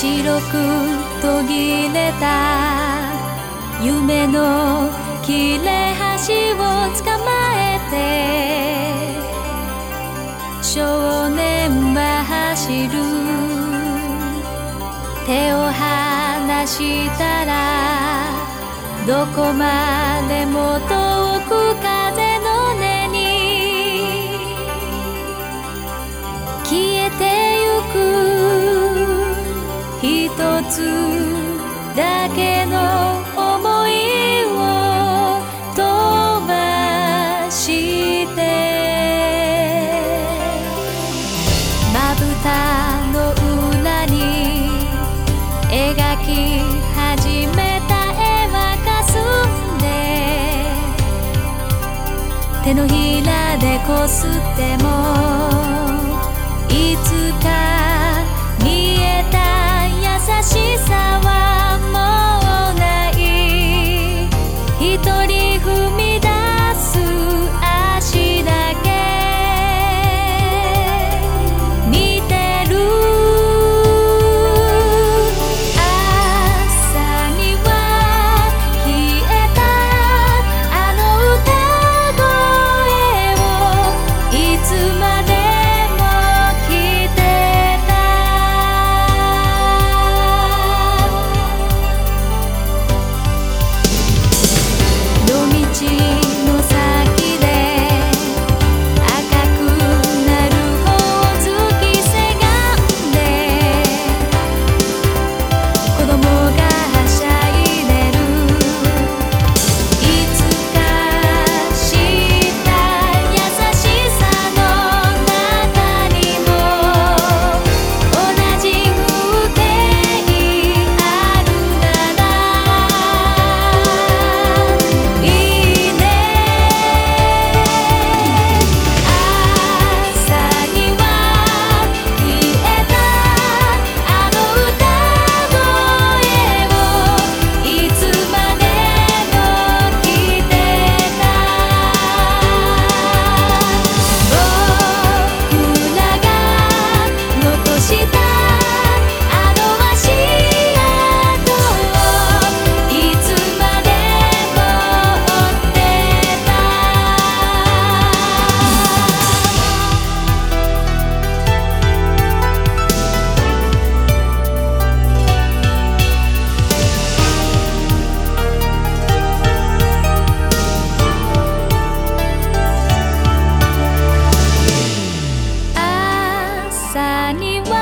白く途切れた。夢の切れ端を捕まえて。少年は走る。手を離したらどこまでも遠だけの思いを飛ばして。まぶたの裏に描き始めた絵はかすんで。手のひらでこすってもいつか見えた優しさは把你。